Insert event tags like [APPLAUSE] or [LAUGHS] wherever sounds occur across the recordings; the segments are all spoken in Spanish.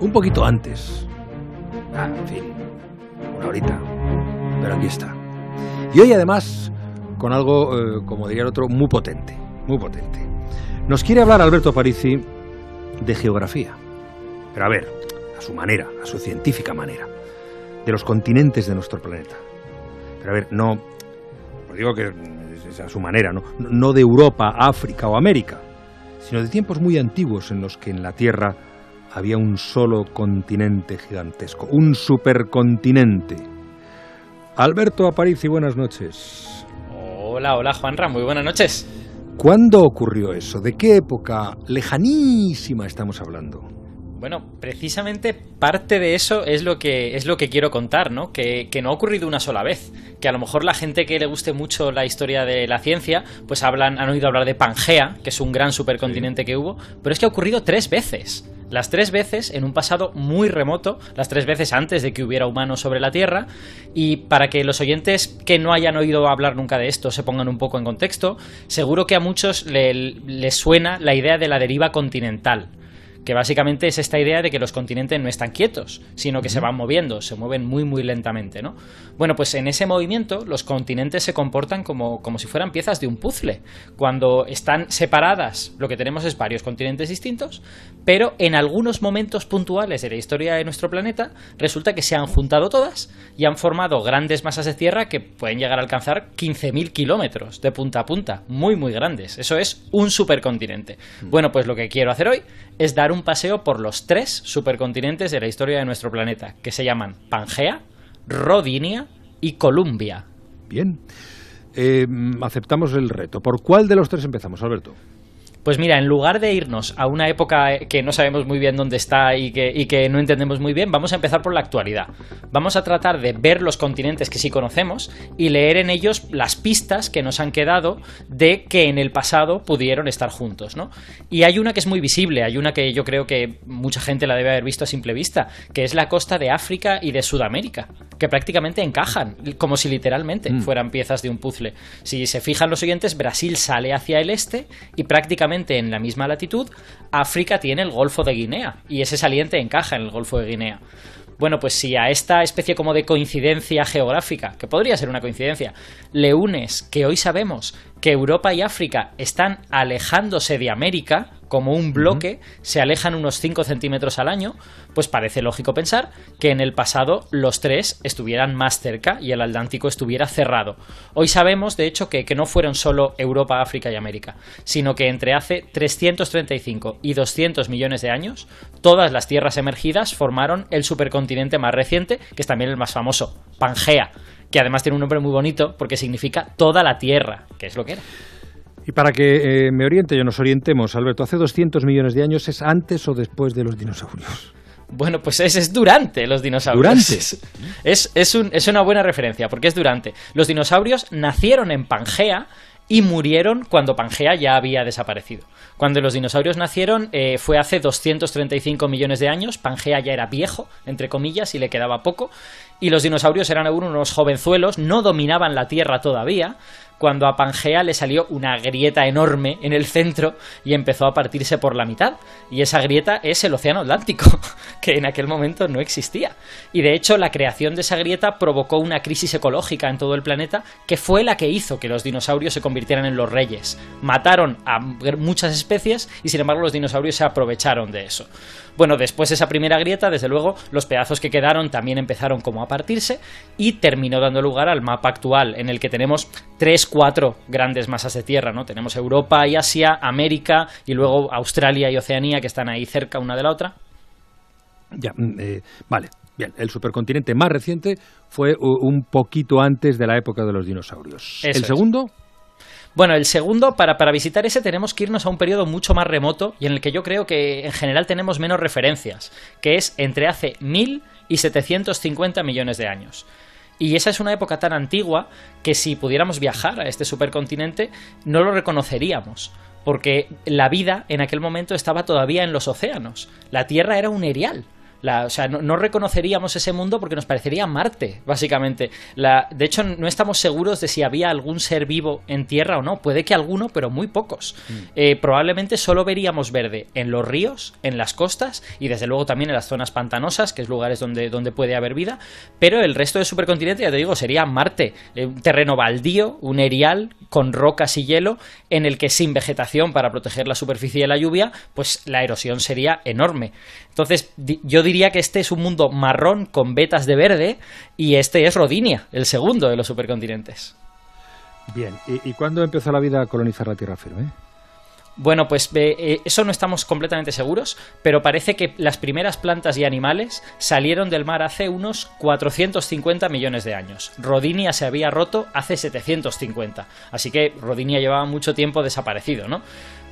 un poquito antes. Ah, en fin, una horita. Pero aquí está. Y hoy además con algo, eh, como diría el otro, muy potente, muy potente. Nos quiere hablar Alberto Parisi de geografía. Pero a ver, a su manera, a su científica manera, de los continentes de nuestro planeta. Pero a ver, no, lo digo que es a su manera, no, no de Europa, África o América, sino de tiempos muy antiguos en los que en la Tierra había un solo continente gigantesco, un supercontinente. Alberto Aparici, buenas noches. Hola, hola Juanra, muy buenas noches. ¿Cuándo ocurrió eso? ¿De qué época lejanísima estamos hablando? Bueno, precisamente parte de eso es lo que, es lo que quiero contar, ¿no? Que, que, no ha ocurrido una sola vez. Que a lo mejor la gente que le guste mucho la historia de la ciencia, pues hablan, han oído hablar de Pangea, que es un gran supercontinente que hubo, pero es que ha ocurrido tres veces. Las tres veces en un pasado muy remoto, las tres veces antes de que hubiera humanos sobre la Tierra, y para que los oyentes que no hayan oído hablar nunca de esto se pongan un poco en contexto, seguro que a muchos les le suena la idea de la deriva continental que básicamente es esta idea de que los continentes no están quietos, sino que se van moviendo, se mueven muy muy lentamente, ¿no? Bueno, pues en ese movimiento los continentes se comportan como, como si fueran piezas de un puzzle. Cuando están separadas, lo que tenemos es varios continentes distintos, pero en algunos momentos puntuales de la historia de nuestro planeta resulta que se han juntado todas y han formado grandes masas de tierra que pueden llegar a alcanzar 15.000 kilómetros de punta a punta, muy muy grandes. Eso es un supercontinente. Bueno, pues lo que quiero hacer hoy es dar un paseo por los tres supercontinentes de la historia de nuestro planeta, que se llaman Pangea, Rodinia y Columbia. Bien. Eh, aceptamos el reto. ¿Por cuál de los tres empezamos, Alberto? Pues mira, en lugar de irnos a una época que no sabemos muy bien dónde está y que, y que, no entendemos muy bien, vamos a empezar por la actualidad. Vamos a tratar de ver los continentes que sí conocemos y leer en ellos las pistas que nos han quedado de que en el pasado pudieron estar juntos, ¿no? Y hay una que es muy visible, hay una que yo creo que mucha gente la debe haber visto a simple vista, que es la costa de África y de Sudamérica, que prácticamente encajan, como si literalmente mm. fueran piezas de un puzzle. Si se fijan los oyentes, Brasil sale hacia el este y prácticamente en la misma latitud, África tiene el Golfo de Guinea y ese saliente encaja en el Golfo de Guinea. Bueno, pues si a esta especie como de coincidencia geográfica, que podría ser una coincidencia, le unes que hoy sabemos que Europa y África están alejándose de América, como un bloque, se alejan unos 5 centímetros al año, pues parece lógico pensar que en el pasado los tres estuvieran más cerca y el Atlántico estuviera cerrado. Hoy sabemos, de hecho, que, que no fueron solo Europa, África y América, sino que entre hace 335 y 200 millones de años, todas las tierras emergidas formaron el supercontinente más reciente, que es también el más famoso, Pangea que además tiene un nombre muy bonito porque significa toda la Tierra, que es lo que era. Y para que eh, me oriente y nos orientemos, Alberto, ¿hace 200 millones de años es antes o después de los dinosaurios? Bueno, pues es, es durante los dinosaurios. ¿Durante? [LAUGHS] Es, es, un, es una buena referencia, porque es durante. Los dinosaurios nacieron en Pangea y murieron cuando Pangea ya había desaparecido. Cuando los dinosaurios nacieron eh, fue hace 235 millones de años, Pangea ya era viejo, entre comillas, y le quedaba poco, y los dinosaurios eran aún unos jovenzuelos, no dominaban la Tierra todavía, cuando a Pangea le salió una grieta enorme en el centro y empezó a partirse por la mitad. Y esa grieta es el Océano Atlántico, [LAUGHS] que en aquel momento no existía. Y de hecho la creación de esa grieta provocó una crisis ecológica en todo el planeta que fue la que hizo que los dinosaurios se convirtieran en los reyes. Mataron a muchas especies y sin embargo los dinosaurios se aprovecharon de eso. Bueno, después de esa primera grieta, desde luego, los pedazos que quedaron también empezaron como a partirse y terminó dando lugar al mapa actual, en el que tenemos tres, cuatro grandes masas de tierra, ¿no? Tenemos Europa y Asia, América y luego Australia y Oceanía, que están ahí cerca una de la otra. Ya, mm, eh, vale. Bien, el supercontinente más reciente fue un poquito antes de la época de los dinosaurios. ¿El segundo? Bueno, el segundo, para, para visitar ese tenemos que irnos a un periodo mucho más remoto y en el que yo creo que en general tenemos menos referencias, que es entre hace 1000 y 750 millones de años. Y esa es una época tan antigua que si pudiéramos viajar a este supercontinente no lo reconoceríamos, porque la vida en aquel momento estaba todavía en los océanos. La Tierra era un erial o sea, no, reconoceríamos ese mundo porque nos parecería Marte, básicamente. La, de hecho, no estamos seguros de si había algún ser vivo en Tierra o no. Puede que alguno, pero muy pocos. Mm. Eh, probablemente solo veríamos verde en los ríos, en las costas y desde luego también en las zonas pantanosas, que es lugares donde, donde puede haber vida. Pero el resto del supercontinente, ya te digo, sería Marte. Eh, un terreno baldío, un erial con rocas y hielo, en el que sin vegetación para proteger la superficie de la lluvia, pues la erosión sería enorme. Entonces, yo diría que este es un mundo marrón con vetas de verde y este es Rodinia, el segundo de los supercontinentes. Bien, ¿y, cuándo empezó la vida a colonizar la tierra firme? Bueno, pues eh, eso no estamos completamente seguros, pero parece que las primeras plantas y animales salieron del mar hace unos 450 millones de años. Rodinia se había roto hace 750, así que Rodinia llevaba mucho tiempo desaparecido, ¿no?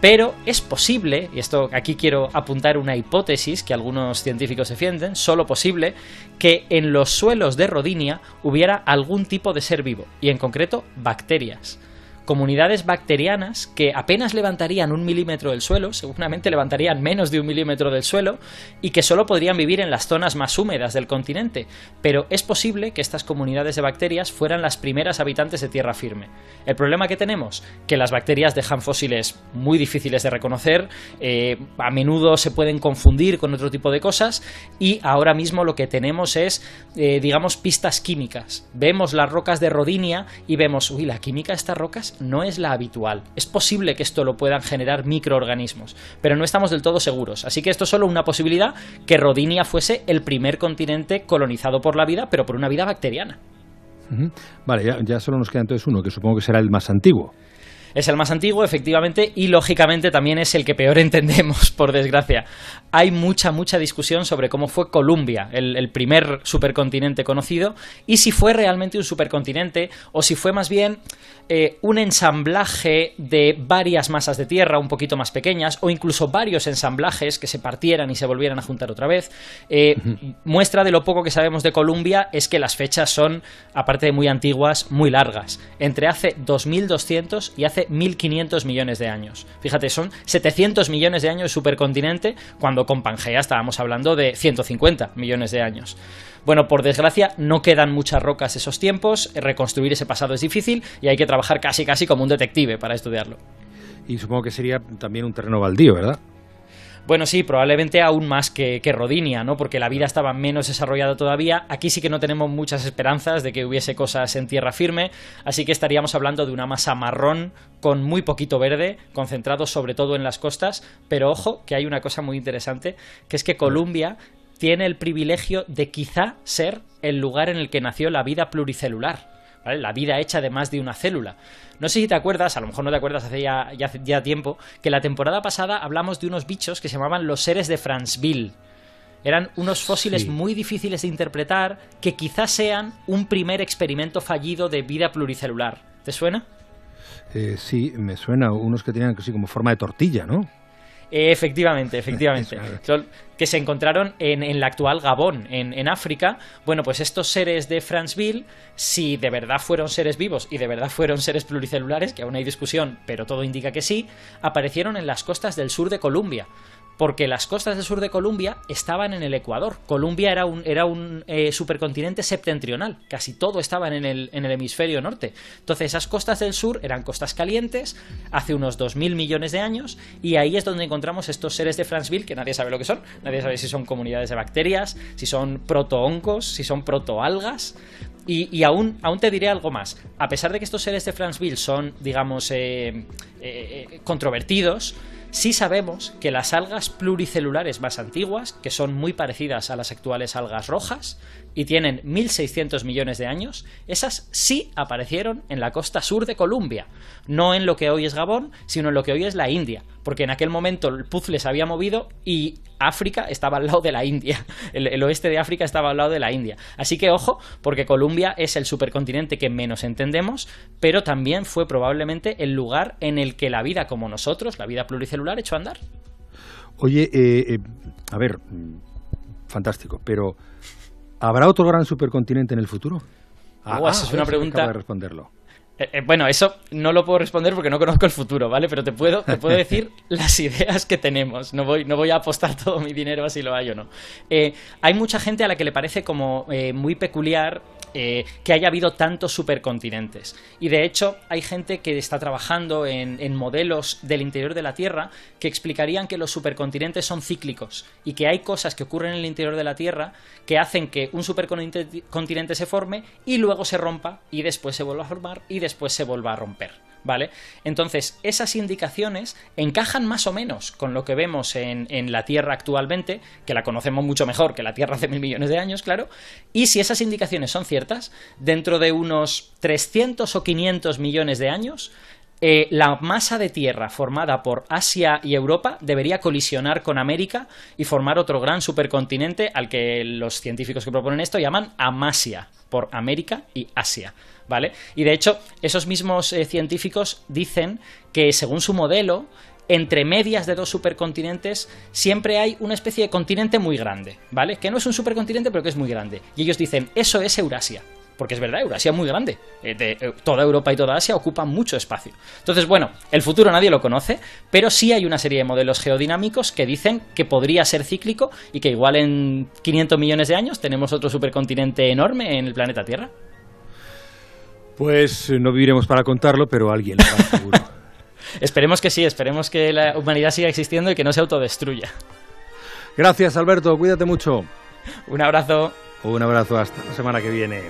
Pero es posible, y esto aquí quiero apuntar una hipótesis que algunos científicos defienden, solo posible, que en los suelos de Rodinia hubiera algún tipo de ser vivo, y en concreto bacterias comunidades bacterianas que apenas levantarían un milímetro del suelo, seguramente levantarían menos de un milímetro del suelo, y que solo podrían vivir en las zonas más húmedas del continente. Pero es posible que estas comunidades de bacterias fueran las primeras habitantes de tierra firme. El problema que tenemos, que las bacterias dejan fósiles muy difíciles de reconocer, eh, a menudo se pueden confundir con otro tipo de cosas, y ahora mismo lo que tenemos es, eh, digamos, pistas químicas. Vemos las rocas de Rodinia y vemos, uy, la química de estas rocas no es la habitual. Es posible que esto lo puedan generar microorganismos, pero no estamos del todo seguros. Así que esto es solo una posibilidad que Rodinia fuese el primer continente colonizado por la vida, pero por una vida bacteriana. Vale, ya, solo nos queda entonces uno, que supongo que será el más antiguo. Es el más antiguo, efectivamente, y lógicamente también es el que peor [LAUGHS] entendemos, por desgracia. Hay mucha, mucha discusión sobre cómo fue Columbia, el, primer supercontinente conocido, y si fue realmente un supercontinente o si fue más bien eh, un ensamblaje de varias masas de tierra un poquito más pequeñas, o incluso varios ensamblajes que se partieran y se volvieran a juntar otra vez. Eh, muestra de lo poco que sabemos de Columbia es que las fechas son, aparte de muy antiguas, muy largas. Entre hace 2200 y hace 1500 millones de años. Fíjate, son 700 millones de años supercontinente, cuando con Pangea estábamos hablando de 150 millones de años. Bueno, por desgracia, no quedan muchas rocas esos tiempos, reconstruir ese pasado es difícil y hay que trabajar casi casi como un detective para estudiarlo. Y supongo que sería también un terreno baldío, ¿verdad? Bueno, sí, probablemente aún más que, Rodinia, ¿no? Porque la vida estaba menos desarrollada todavía. Aquí sí que no tenemos muchas esperanzas de que hubiese cosas en tierra firme, así que estaríamos hablando de una masa marrón con muy poquito verde, concentrado sobre todo en las costas. Pero ojo, que hay una cosa muy interesante, que es que Columbia tiene el privilegio de quizá ser el lugar en el que nació la vida pluricelular. La vida hecha de más de una célula. No sé si te acuerdas, a lo mejor no te acuerdas hace ya, ya, tiempo, que la temporada pasada hablamos de unos bichos que se llamaban los seres de Franceville. Eran unos fósiles muy difíciles de interpretar que quizás sean un primer experimento fallido de vida pluricelular. ¿Te suena? Eh, sí, me suena. Unos que tenían así como forma de tortilla, ¿no? Efectivamente, [LAUGHS] efectivamente. que se encontraron en, la actual Gabón, en, África. Bueno, pues estos seres de Franceville, si de verdad fueron seres vivos y de verdad fueron seres pluricelulares, que aún hay discusión, pero todo indica que sí, aparecieron en las costas del sur de Colombia porque las costas del sur de Colombia estaban en el Ecuador. Colombia era un, era un eh, supercontinente septentrional, casi todo estaba en el, en el, hemisferio norte. Entonces esas costas del sur eran costas calientes hace unos 2.000 millones de años y ahí es donde encontramos estos seres de Franceville que nadie sabe lo que son, nadie sabe si son comunidades de bacterias, si son protohongos, si son protoalgas. Y, y aún, aún te diré algo más. A pesar de que estos seres de Franceville son, digamos, eh, eh, controvertidos, Sí sabemos que las algas pluricelulares más antiguas, que son muy parecidas a las actuales algas rojas y tienen 1.600 millones de años, esas sí aparecieron en la costa sur de Colombia, no en lo que hoy es Gabón, sino en lo que hoy es la India, porque en aquel momento el puzzle se había movido y África estaba al lado de la India, [LAUGHS] el, oeste de África estaba al lado de la India. Así que ojo, porque Colombia es el supercontinente que menos entendemos, pero también fue probablemente el lugar en el que la vida como nosotros, la vida pluricelular, echó a andar. Oye, eh, eh, a ver, mm, fantástico, pero ¿habrá otro gran supercontinente en el futuro? Ah, es una pregunta. responderlo. Eh, eh, bueno, eso no lo puedo responder porque no conozco el futuro, ¿vale? Pero te puedo, te puedo [LAUGHS] decir las ideas que tenemos. No voy, no voy a apostar todo mi dinero a si lo hay o no. Eh, hay mucha gente a la que le parece como muy peculiar eh, que haya habido tantos supercontinentes. Y de hecho, hay gente que está trabajando en, modelos del interior de la Tierra que explicarían que los supercontinentes son cíclicos y que hay cosas que ocurren en el interior de la Tierra que hacen que un supercontinente se forme y luego se rompa y después se vuelva a formar y después se vuelva a romper. ¿Vale? Entonces, esas indicaciones encajan más o menos con lo que vemos en, la Tierra actualmente, que la conocemos mucho mejor que la Tierra hace mil millones de años, claro, y si esas indicaciones son ciertas, dentro de unos 300 o 500 millones de años, eh, la masa de tierra formada por Asia y Europa debería colisionar con América y formar otro gran supercontinente al que los científicos que proponen esto llaman Amasia, por América y Asia. ¿Vale? Y de hecho, esos mismos eh, científicos dicen que según su modelo, entre medias de dos supercontinentes siempre hay una especie de continente muy grande, ¿vale? Que no es un supercontinente, pero que es muy grande. Y ellos dicen, eso es Eurasia. Porque es verdad, Eurasia es muy grande. Eh, eh, toda Europa y toda Asia ocupan mucho espacio. Entonces, bueno, el futuro nadie lo conoce, pero sí hay una serie de modelos geodinámicos que dicen que podría ser cíclico y que igual en 500 millones de años tenemos otro supercontinente enorme en el planeta Tierra. Pues eh, no viviremos para contarlo, pero alguien lo hará seguro. [LAUGHS] esperemos que sí, esperemos que la humanidad siga existiendo y que no se autodestruya. Gracias, Alberto, cuídate mucho. Un abrazo. Un abrazo hasta la semana que viene.